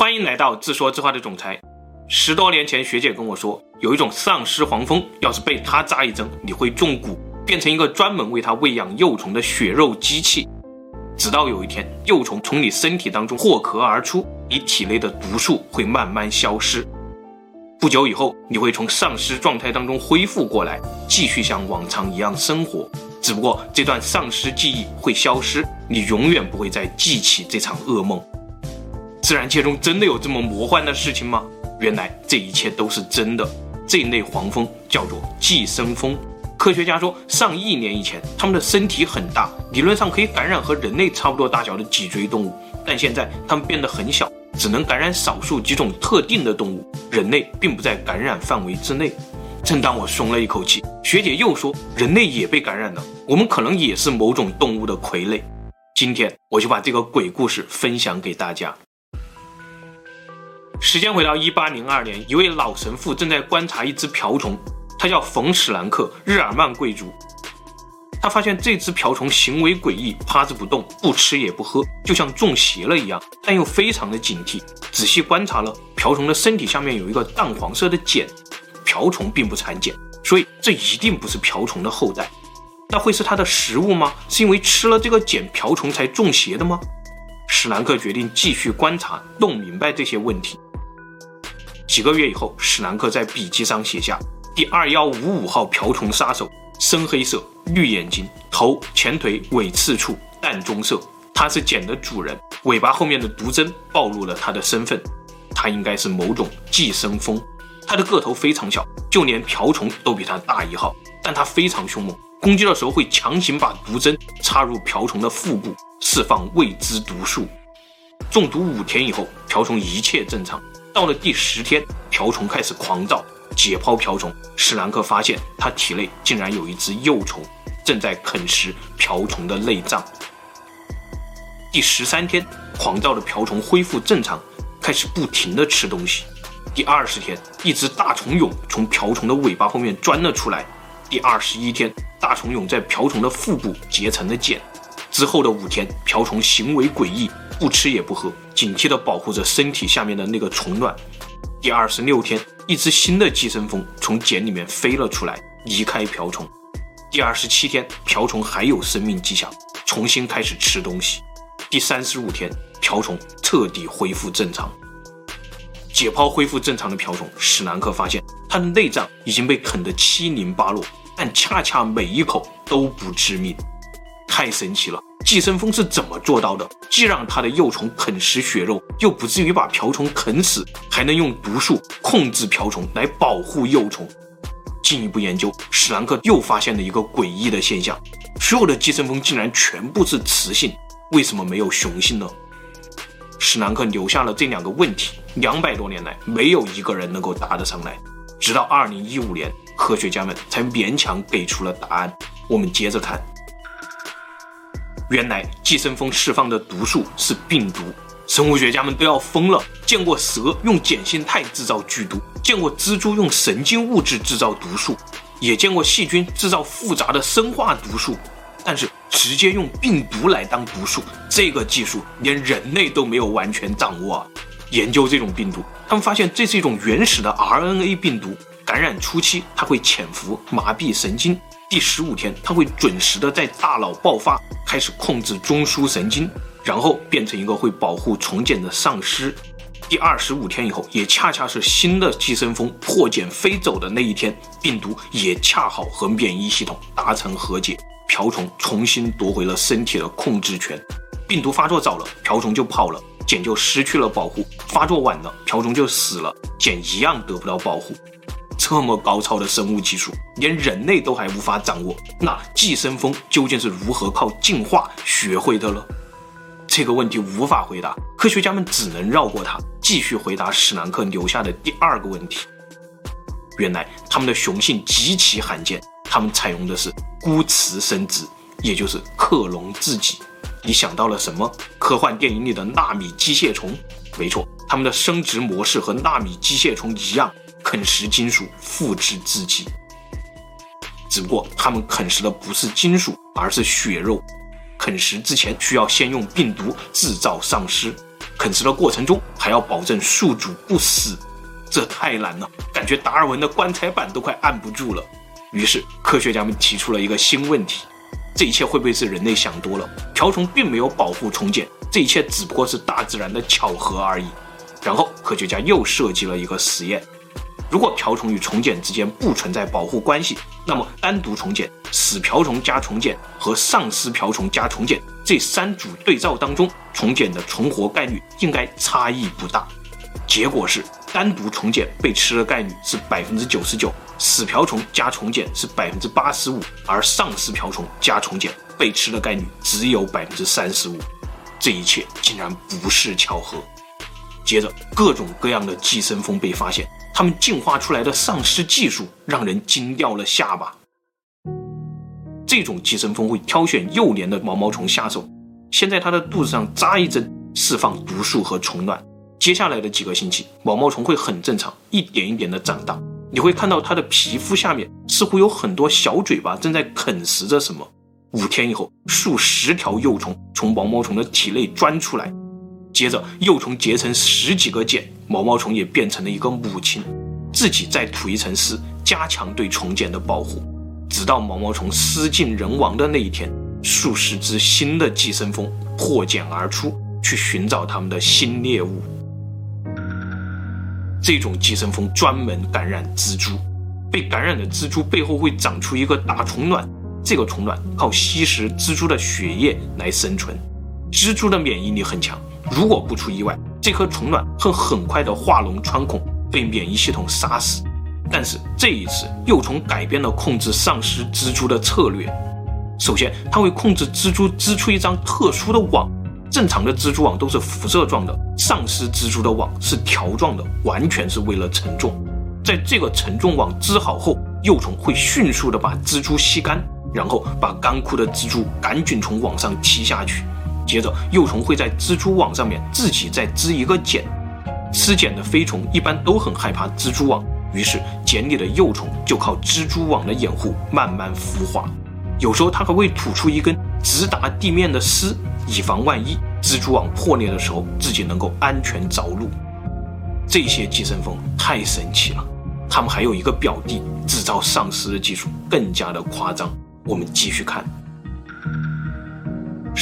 欢迎来到自说自话的总裁。十多年前，学姐跟我说，有一种丧尸黄蜂，要是被它扎一针，你会中蛊，变成一个专门为它喂养幼虫的血肉机器。直到有一天，幼虫从你身体当中破壳而出，你体内的毒素会慢慢消失。不久以后，你会从丧尸状态当中恢复过来，继续像往常一样生活。只不过这段丧尸记忆会消失，你永远不会再记起这场噩梦。自然界中真的有这么魔幻的事情吗？原来这一切都是真的。这一类黄蜂叫做寄生蜂。科学家说，上亿年以前，它们的身体很大，理论上可以感染和人类差不多大小的脊椎动物。但现在它们变得很小，只能感染少数几种特定的动物，人类并不在感染范围之内。正当我松了一口气，学姐又说，人类也被感染了，我们可能也是某种动物的傀儡。今天我就把这个鬼故事分享给大家。时间回到一八零二年，一位老神父正在观察一只瓢虫，他叫冯史兰克，日耳曼贵族。他发现这只瓢虫行为诡异，趴着不动，不吃也不喝，就像中邪了一样，但又非常的警惕。仔细观察了，瓢虫的身体下面有一个淡黄色的茧，瓢虫并不产茧，所以这一定不是瓢虫的后代。那会是它的食物吗？是因为吃了这个茧，瓢虫才中邪的吗？史兰克决定继续观察，弄明白这些问题。几个月以后，史兰克在笔记上写下：第二幺五五号瓢虫杀手，深黑色，绿眼睛，头、前腿、尾刺处淡棕色。它是茧的主人，尾巴后面的毒针暴露了他的身份。他应该是某种寄生蜂。它的个头非常小，就连瓢虫都比它大一号。但它非常凶猛，攻击的时候会强行把毒针插入瓢虫的腹部，释放未知毒素。中毒五天以后，瓢虫一切正常。到了第十天，瓢虫开始狂躁。解剖瓢虫，史兰克发现它体内竟然有一只幼虫，正在啃食瓢虫的内脏。第十三天，狂躁的瓢虫恢复正常，开始不停地吃东西。第二十天，一只大虫蛹从瓢虫的尾巴后面钻了出来。第二十一天，大虫蛹在瓢虫的腹部结成了茧。之后的五天，瓢虫行为诡异。不吃也不喝，警惕地保护着身体下面的那个虫卵。第二十六天，一只新的寄生蜂从茧里面飞了出来，离开瓢虫。第二十七天，瓢虫还有生命迹象，重新开始吃东西。第三十五天，瓢虫彻底恢复正常。解剖恢复正常的瓢虫，史兰克发现它的内脏已经被啃得七零八落，但恰恰每一口都不致命，太神奇了。寄生蜂是怎么做到的？既让它的幼虫啃食血肉，又不至于把瓢虫啃死，还能用毒素控制瓢虫来保护幼虫。进一步研究，史兰克又发现了一个诡异的现象：所有的寄生蜂竟然全部是雌性，为什么没有雄性呢？史兰克留下了这两个问题，两百多年来没有一个人能够答得上来。直到二零一五年，科学家们才勉强给出了答案。我们接着看。原来寄生蜂释放的毒素是病毒，生物学家们都要疯了。见过蛇用碱性肽制造剧毒，见过蜘蛛用神经物质制造毒素，也见过细菌制造复杂的生化毒素，但是直接用病毒来当毒素，这个技术连人类都没有完全掌握。研究这种病毒，他们发现这是一种原始的 RNA 病毒，感染初期它会潜伏麻痹神经。第十五天，它会准时的在大脑爆发，开始控制中枢神经，然后变成一个会保护虫茧的丧尸。第二十五天以后，也恰恰是新的寄生蜂破茧飞走的那一天，病毒也恰好和免疫系统达成和解，瓢虫重新夺回了身体的控制权。病毒发作早了，瓢虫就跑了，茧就失去了保护；发作晚了，瓢虫就死了，茧一样得不到保护。这么高超的生物技术，连人类都还无法掌握，那寄生蜂究竟是如何靠进化学会的呢？这个问题无法回答，科学家们只能绕过它，继续回答史兰克留下的第二个问题。原来它们的雄性极其罕见，它们采用的是孤雌生殖，也就是克隆自己。你想到了什么？科幻电影里的纳米机械虫？没错，它们的生殖模式和纳米机械虫一样。啃食金属，复制自己。只不过他们啃食的不是金属，而是血肉。啃食之前需要先用病毒制造丧尸，啃食的过程中还要保证宿主不死，这太难了，感觉达尔文的棺材板都快按不住了。于是科学家们提出了一个新问题：这一切会不会是人类想多了？瓢虫并没有保护虫茧，这一切只不过是大自然的巧合而已。然后科学家又设计了一个实验。如果瓢虫与虫茧之间不存在保护关系，那么单独虫茧、死瓢虫加虫茧和丧尸瓢虫加虫茧这三组对照当中，虫茧的存活概率应该差异不大。结果是，单独虫茧被吃的概率是百分之九十九，死瓢虫加虫茧是百分之八十五，而丧尸瓢虫加虫茧被吃的概率只有百分之三十五。这一切竟然不是巧合。接着，各种各样的寄生蜂被发现。它们进化出来的丧尸技术让人惊掉了下巴。这种寄生蜂会挑选幼年的毛毛虫下手，先在它的肚子上扎一针，释放毒素和虫卵。接下来的几个星期，毛毛虫会很正常，一点一点的长大。你会看到它的皮肤下面似乎有很多小嘴巴正在啃食着什么。五天以后，数十条幼虫从毛毛虫的体内钻出来。接着，幼虫结成十几个茧，毛毛虫也变成了一个母亲，自己再吐一层丝，加强对虫茧的保护。直到毛毛虫失尽人亡的那一天，数十只新的寄生蜂破茧而出，去寻找它们的新猎物。这种寄生蜂专门感染蜘蛛，被感染的蜘蛛背后会长出一个大虫卵，这个虫卵靠吸食蜘蛛的血液来生存。蜘蛛的免疫力很强。如果不出意外，这颗虫卵会很快的化脓穿孔，被免疫系统杀死。但是这一次，幼虫改变了控制丧尸蜘蛛的策略。首先，它会控制蜘蛛织出一张特殊的网。正常的蜘蛛网都是辐射状的，丧尸蜘蛛的网是条状的，完全是为了承重。在这个承重网织好后，幼虫会迅速的把蜘蛛吸干，然后把干枯的蜘蛛赶紧从网上踢下去。接着，幼虫会在蜘蛛网上面自己再织一个茧。吃茧的飞虫一般都很害怕蜘蛛网，于是茧里的幼虫就靠蜘蛛网的掩护慢慢孵化。有时候它还会吐出一根直达地面的丝，以防万一蜘蛛网破裂的时候自己能够安全着陆。这些寄生蜂太神奇了，它们还有一个表弟制造丧尸的技术更加的夸张。我们继续看。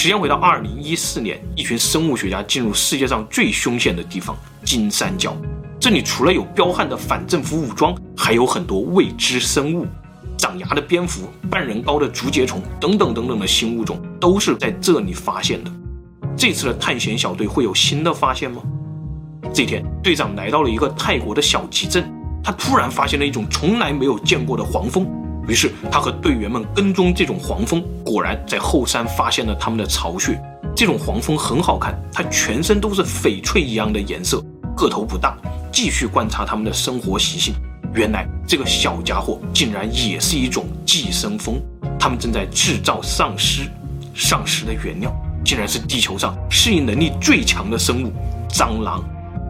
时间回到二零一四年，一群生物学家进入世界上最凶险的地方——金三角。这里除了有彪悍的反政府武装，还有很多未知生物，长牙的蝙蝠、半人高的竹节虫等等等等的新物种，都是在这里发现的。这次的探险小队会有新的发现吗？这天，队长来到了一个泰国的小集镇，他突然发现了一种从来没有见过的黄蜂。于是他和队员们跟踪这种黄蜂，果然在后山发现了他们的巢穴。这种黄蜂很好看，它全身都是翡翠一样的颜色，个头不大。继续观察它们的生活习性，原来这个小家伙竟然也是一种寄生蜂。它们正在制造丧尸，丧尸的原料竟然是地球上适应能力最强的生物——蟑螂。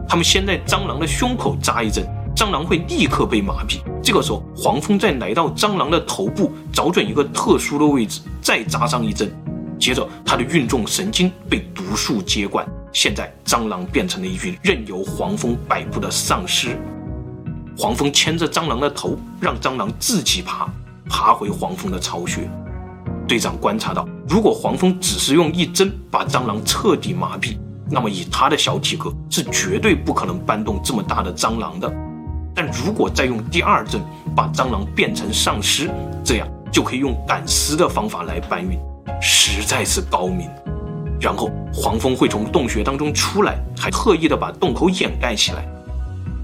他们先在蟑螂的胸口扎一针。蟑螂会立刻被麻痹，这个时候黄蜂再来到蟑螂的头部，找准一个特殊的位置，再扎上一针，接着它的运动神经被毒素接管，现在蟑螂变成了一具任由黄蜂摆布的丧尸。黄蜂牵着蟑螂的头，让蟑螂自己爬，爬回黄蜂的巢穴。队长观察到，如果黄蜂只是用一针把蟑螂彻底麻痹，那么以它的小体格是绝对不可能搬动这么大的蟑螂的。但如果再用第二针把蟑螂变成丧尸，这样就可以用赶尸的方法来搬运，实在是高明。然后黄蜂会从洞穴当中出来，还特意的把洞口掩盖起来。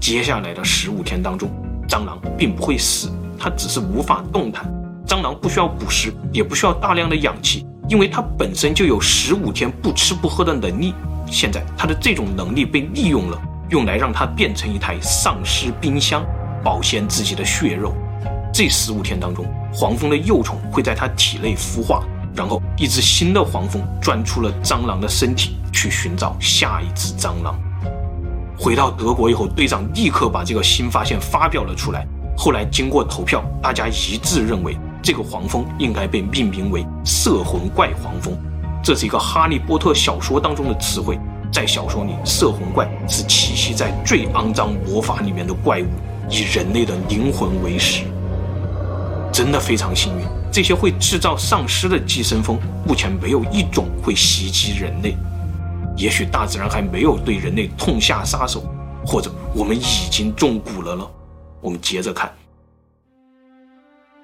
接下来的十五天当中，蟑螂并不会死，它只是无法动弹。蟑螂不需要捕食，也不需要大量的氧气，因为它本身就有十五天不吃不喝的能力。现在它的这种能力被利用了。用来让它变成一台丧尸冰箱，保鲜自己的血肉。这十五天当中，黄蜂的幼虫会在它体内孵化，然后一只新的黄蜂钻出了蟑螂的身体，去寻找下一只蟑螂。回到德国以后，队长立刻把这个新发现发表了出来。后来经过投票，大家一致认为这个黄蜂应该被命名为“摄魂怪黄蜂”。这是一个哈利波特小说当中的词汇。在小说里，摄魂怪是栖息在最肮脏魔法里面的怪物，以人类的灵魂为食。真的非常幸运，这些会制造丧尸的寄生蜂，目前没有一种会袭击人类。也许大自然还没有对人类痛下杀手，或者我们已经中蛊了呢？我们接着看，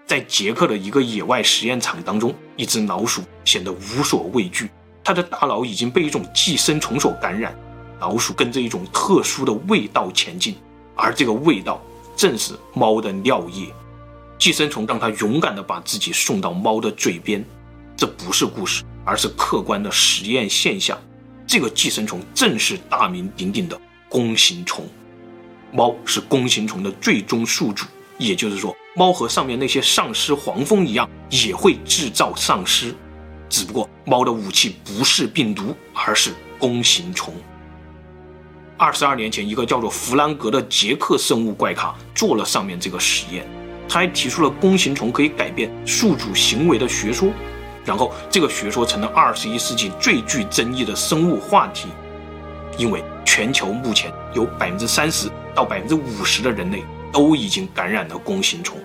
在捷克的一个野外实验场当中，一只老鼠显得无所畏惧。它的大脑已经被一种寄生虫所感染，老鼠跟着一种特殊的味道前进，而这个味道正是猫的尿液。寄生虫让它勇敢地把自己送到猫的嘴边。这不是故事，而是客观的实验现象。这个寄生虫正是大名鼎鼎的弓形虫。猫是弓形虫的最终宿主，也就是说，猫和上面那些丧尸黄蜂一样，也会制造丧尸。只不过猫的武器不是病毒，而是弓形虫。二十二年前，一个叫做弗兰格的捷克生物怪咖做了上面这个实验，他还提出了弓形虫可以改变宿主行为的学说，然后这个学说成了二十一世纪最具争议的生物话题，因为全球目前有百分之三十到百分之五十的人类都已经感染了弓形虫，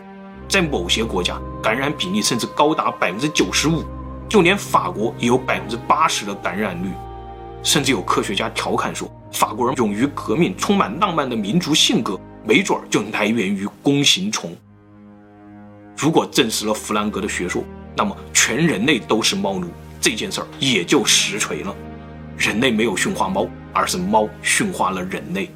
在某些国家感染比例甚至高达百分之九十五。就连法国也有百分之八十的感染率，甚至有科学家调侃说，法国人勇于革命、充满浪漫的民族性格，没准儿就来源于弓形虫。如果证实了弗兰格的学说，那么全人类都是猫奴，这件事儿也就实锤了。人类没有驯化猫，而是猫驯化了人类。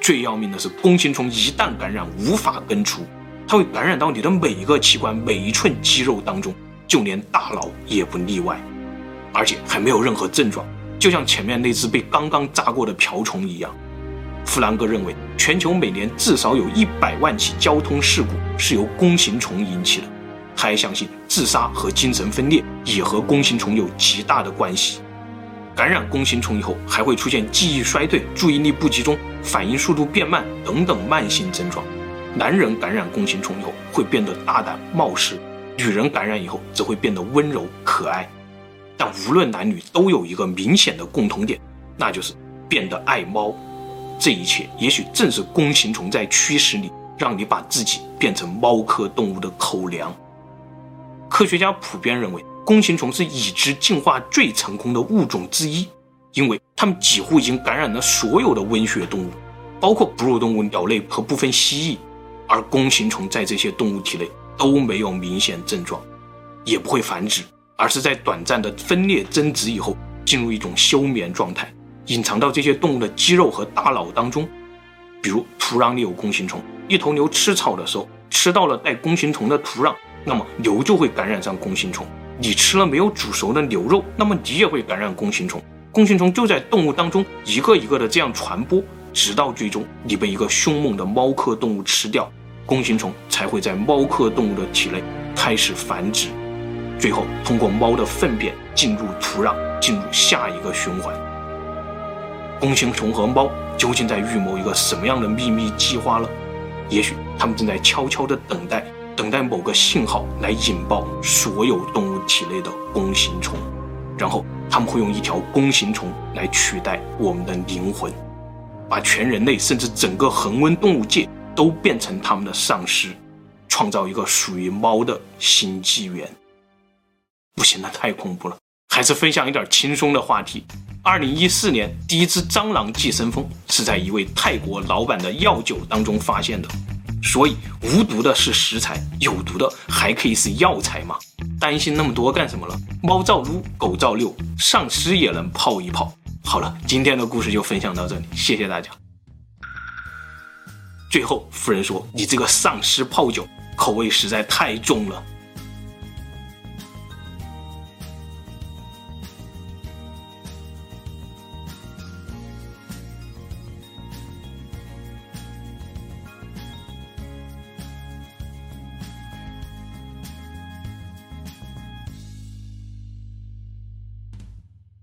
最要命的是，弓形虫一旦感染，无法根除，它会感染到你的每一个器官、每一寸肌肉当中。就连大脑也不例外，而且还没有任何症状，就像前面那只被刚刚炸过的瓢虫一样。弗兰克认为，全球每年至少有一百万起交通事故是由弓形虫引起的。他还相信，自杀和精神分裂也和弓形虫有极大的关系。感染弓形虫以后，还会出现记忆衰退、注意力不集中、反应速度变慢等等慢性症状。男人感染弓形虫以后，会变得大胆冒失。女人感染以后则会变得温柔可爱，但无论男女都有一个明显的共同点，那就是变得爱猫。这一切也许正是弓形虫在驱使你，让你把自己变成猫科动物的口粮。科学家普遍认为，弓形虫是已知进化最成功的物种之一，因为它们几乎已经感染了所有的温血动物，包括哺乳动物、鸟类和部分蜥蜴，而弓形虫在这些动物体内。都没有明显症状，也不会繁殖，而是在短暂的分裂增殖以后进入一种休眠状态，隐藏到这些动物的肌肉和大脑当中。比如土壤里有弓形虫，一头牛吃草的时候吃到了带弓形虫的土壤，那么牛就会感染上弓形虫。你吃了没有煮熟的牛肉，那么你也会感染弓形虫。弓形虫就在动物当中一个一个的这样传播，直到最终你被一个凶猛的猫科动物吃掉。弓形虫才会在猫科动物的体内开始繁殖，最后通过猫的粪便进入土壤，进入下一个循环。弓形虫和猫究竟在预谋一个什么样的秘密计划呢？也许他们正在悄悄地等待，等待某个信号来引爆所有动物体内的弓形虫，然后他们会用一条弓形虫来取代我们的灵魂，把全人类甚至整个恒温动物界。都变成他们的丧尸，创造一个属于猫的新纪元。不行，那太恐怖了，还是分享一点轻松的话题。二零一四年，第一只蟑螂寄生蜂是在一位泰国老板的药酒当中发现的。所以，无毒的是食材，有毒的还可以是药材吗？担心那么多干什么了？猫照撸，狗照遛，丧尸也能泡一泡。好了，今天的故事就分享到这里，谢谢大家。最后，夫人说：“你这个丧尸泡酒口味实在太重了。”